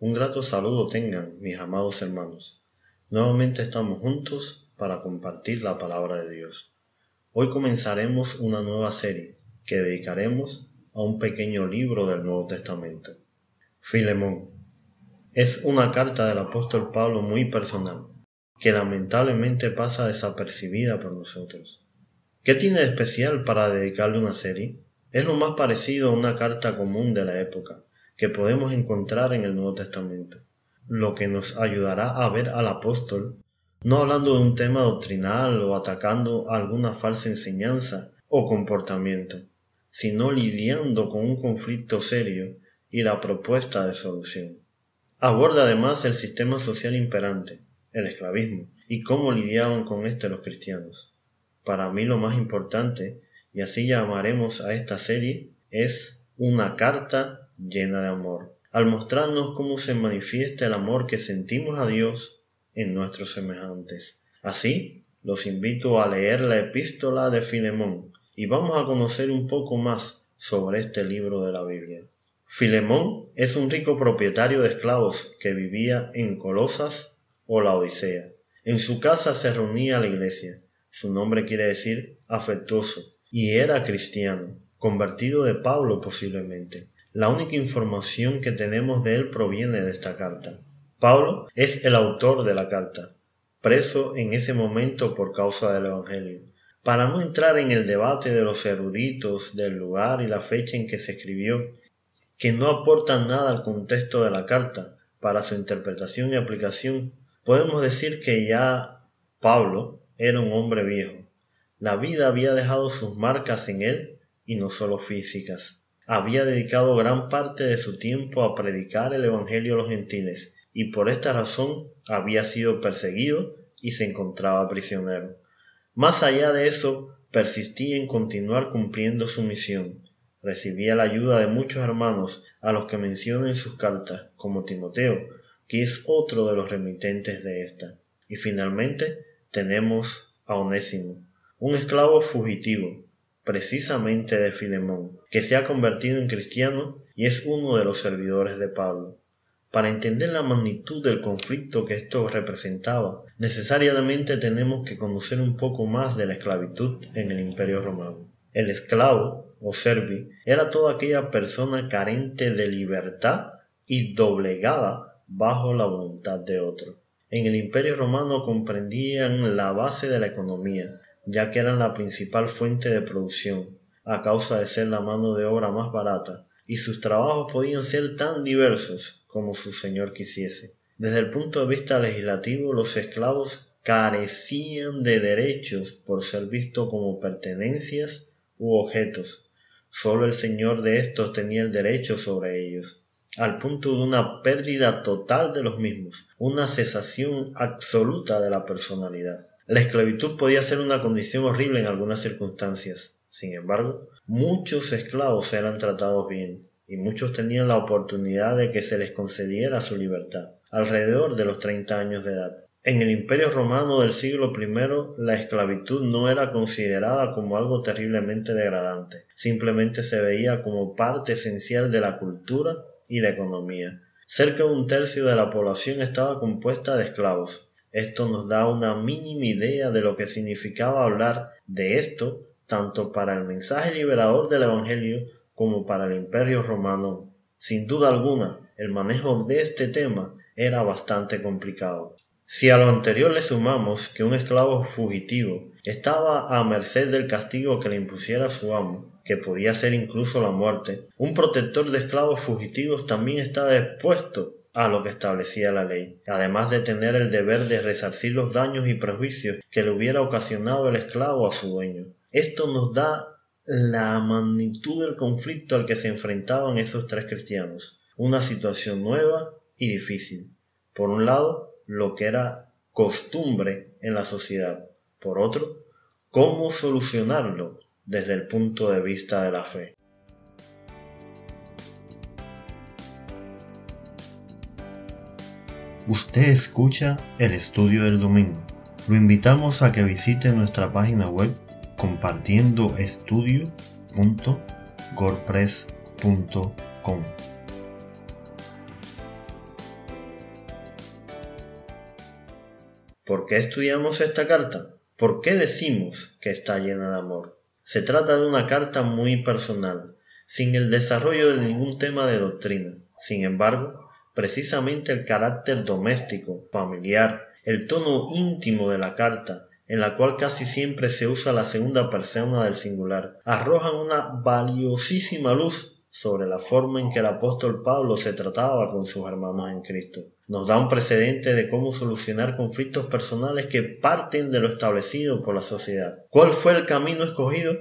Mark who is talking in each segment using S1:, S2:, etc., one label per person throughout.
S1: Un grato saludo tengan, mis amados hermanos. Nuevamente estamos juntos para compartir la palabra de Dios. Hoy comenzaremos una nueva serie que dedicaremos a un pequeño libro del Nuevo Testamento. Filemón. Es una carta del apóstol Pablo muy personal, que lamentablemente pasa desapercibida por nosotros. ¿Qué tiene de especial para dedicarle una serie? Es lo más parecido a una carta común de la época, que podemos encontrar en el Nuevo Testamento, lo que nos ayudará a ver al apóstol no hablando de un tema doctrinal o atacando alguna falsa enseñanza o comportamiento, sino lidiando con un conflicto serio y la propuesta de solución. Aborda además el sistema social imperante, el esclavismo, y cómo lidiaban con este los cristianos. Para mí lo más importante, y así llamaremos a esta serie, es una carta llena de amor, al mostrarnos cómo se manifiesta el amor que sentimos a Dios en nuestros semejantes. Así, los invito a leer la epístola de Filemón y vamos a conocer un poco más sobre este libro de la Biblia. Filemón es un rico propietario de esclavos que vivía en Colosas o la Odisea. En su casa se reunía la iglesia. Su nombre quiere decir afectuoso y era cristiano, convertido de Pablo posiblemente. La única información que tenemos de él proviene de esta carta. Pablo es el autor de la carta, preso en ese momento por causa del Evangelio. Para no entrar en el debate de los eruditos del lugar y la fecha en que se escribió, que no aportan nada al contexto de la carta para su interpretación y aplicación, podemos decir que ya Pablo era un hombre viejo. La vida había dejado sus marcas en él y no solo físicas había dedicado gran parte de su tiempo a predicar el Evangelio a los gentiles, y por esta razón había sido perseguido y se encontraba prisionero. Más allá de eso, persistía en continuar cumpliendo su misión. Recibía la ayuda de muchos hermanos a los que menciona en sus cartas, como Timoteo, que es otro de los remitentes de esta. Y finalmente tenemos a Onésimo, un esclavo fugitivo, precisamente de Filemón, que se ha convertido en cristiano y es uno de los servidores de Pablo. Para entender la magnitud del conflicto que esto representaba, necesariamente tenemos que conocer un poco más de la esclavitud en el Imperio Romano. El esclavo, o servi, era toda aquella persona carente de libertad y doblegada bajo la voluntad de otro. En el Imperio Romano comprendían la base de la economía, ya que eran la principal fuente de producción, a causa de ser la mano de obra más barata, y sus trabajos podían ser tan diversos como su señor quisiese. Desde el punto de vista legislativo, los esclavos carecían de derechos por ser vistos como pertenencias u objetos. Solo el señor de estos tenía el derecho sobre ellos, al punto de una pérdida total de los mismos, una cesación absoluta de la personalidad. La esclavitud podía ser una condición horrible en algunas circunstancias. Sin embargo, muchos esclavos eran tratados bien y muchos tenían la oportunidad de que se les concediera su libertad, alrededor de los 30 años de edad. En el Imperio Romano del siglo I, la esclavitud no era considerada como algo terriblemente degradante, simplemente se veía como parte esencial de la cultura y la economía. Cerca de un tercio de la población estaba compuesta de esclavos, esto nos da una mínima idea de lo que significaba hablar de esto tanto para el mensaje liberador del Evangelio como para el imperio romano. Sin duda alguna, el manejo de este tema era bastante complicado. Si a lo anterior le sumamos que un esclavo fugitivo estaba a merced del castigo que le impusiera su amo, que podía ser incluso la muerte, un protector de esclavos fugitivos también estaba expuesto a lo que establecía la ley, además de tener el deber de resarcir los daños y prejuicios que le hubiera ocasionado el esclavo a su dueño. Esto nos da la magnitud del conflicto al que se enfrentaban esos tres cristianos, una situación nueva y difícil. Por un lado, lo que era costumbre en la sociedad. Por otro, cómo solucionarlo desde el punto de vista de la fe. Usted escucha el estudio del domingo. Lo invitamos a que visite nuestra página web compartiendoestudio.gorpress.com. ¿Por qué estudiamos esta carta? ¿Por qué decimos que está llena de amor? Se trata de una carta muy personal, sin el desarrollo de ningún tema de doctrina. Sin embargo, precisamente el carácter doméstico, familiar, el tono íntimo de la carta, en la cual casi siempre se usa la segunda persona del singular, arrojan una valiosísima luz sobre la forma en que el apóstol Pablo se trataba con sus hermanos en Cristo. Nos da un precedente de cómo solucionar conflictos personales que parten de lo establecido por la sociedad. ¿Cuál fue el camino escogido?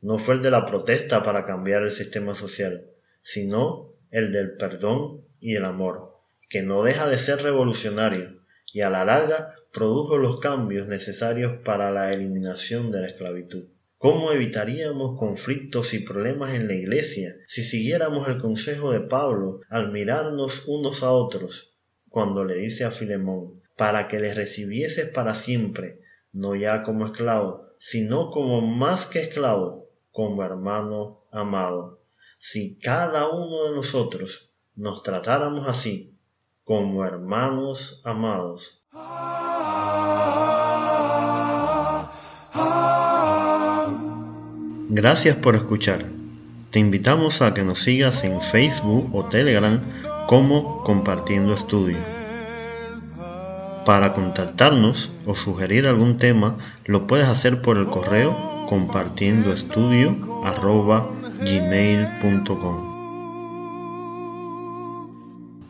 S1: No fue el de la protesta para cambiar el sistema social, sino el del perdón y el amor, que no deja de ser revolucionario y a la larga produjo los cambios necesarios para la eliminación de la esclavitud. ¿Cómo evitaríamos conflictos y problemas en la iglesia si siguiéramos el consejo de Pablo al mirarnos unos a otros cuando le dice a Filemón, para que le recibieses para siempre, no ya como esclavo, sino como más que esclavo, como hermano amado? Si cada uno de nosotros nos tratáramos así, como hermanos amados, Gracias por escuchar. Te invitamos a que nos sigas en Facebook o Telegram como Compartiendo Estudio. Para contactarnos o sugerir algún tema, lo puedes hacer por el correo compartiendoestudio.gmail.com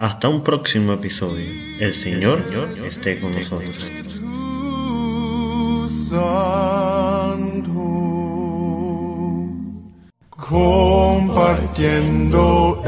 S1: Hasta un próximo episodio. El Señor esté con nosotros.
S2: compartiendo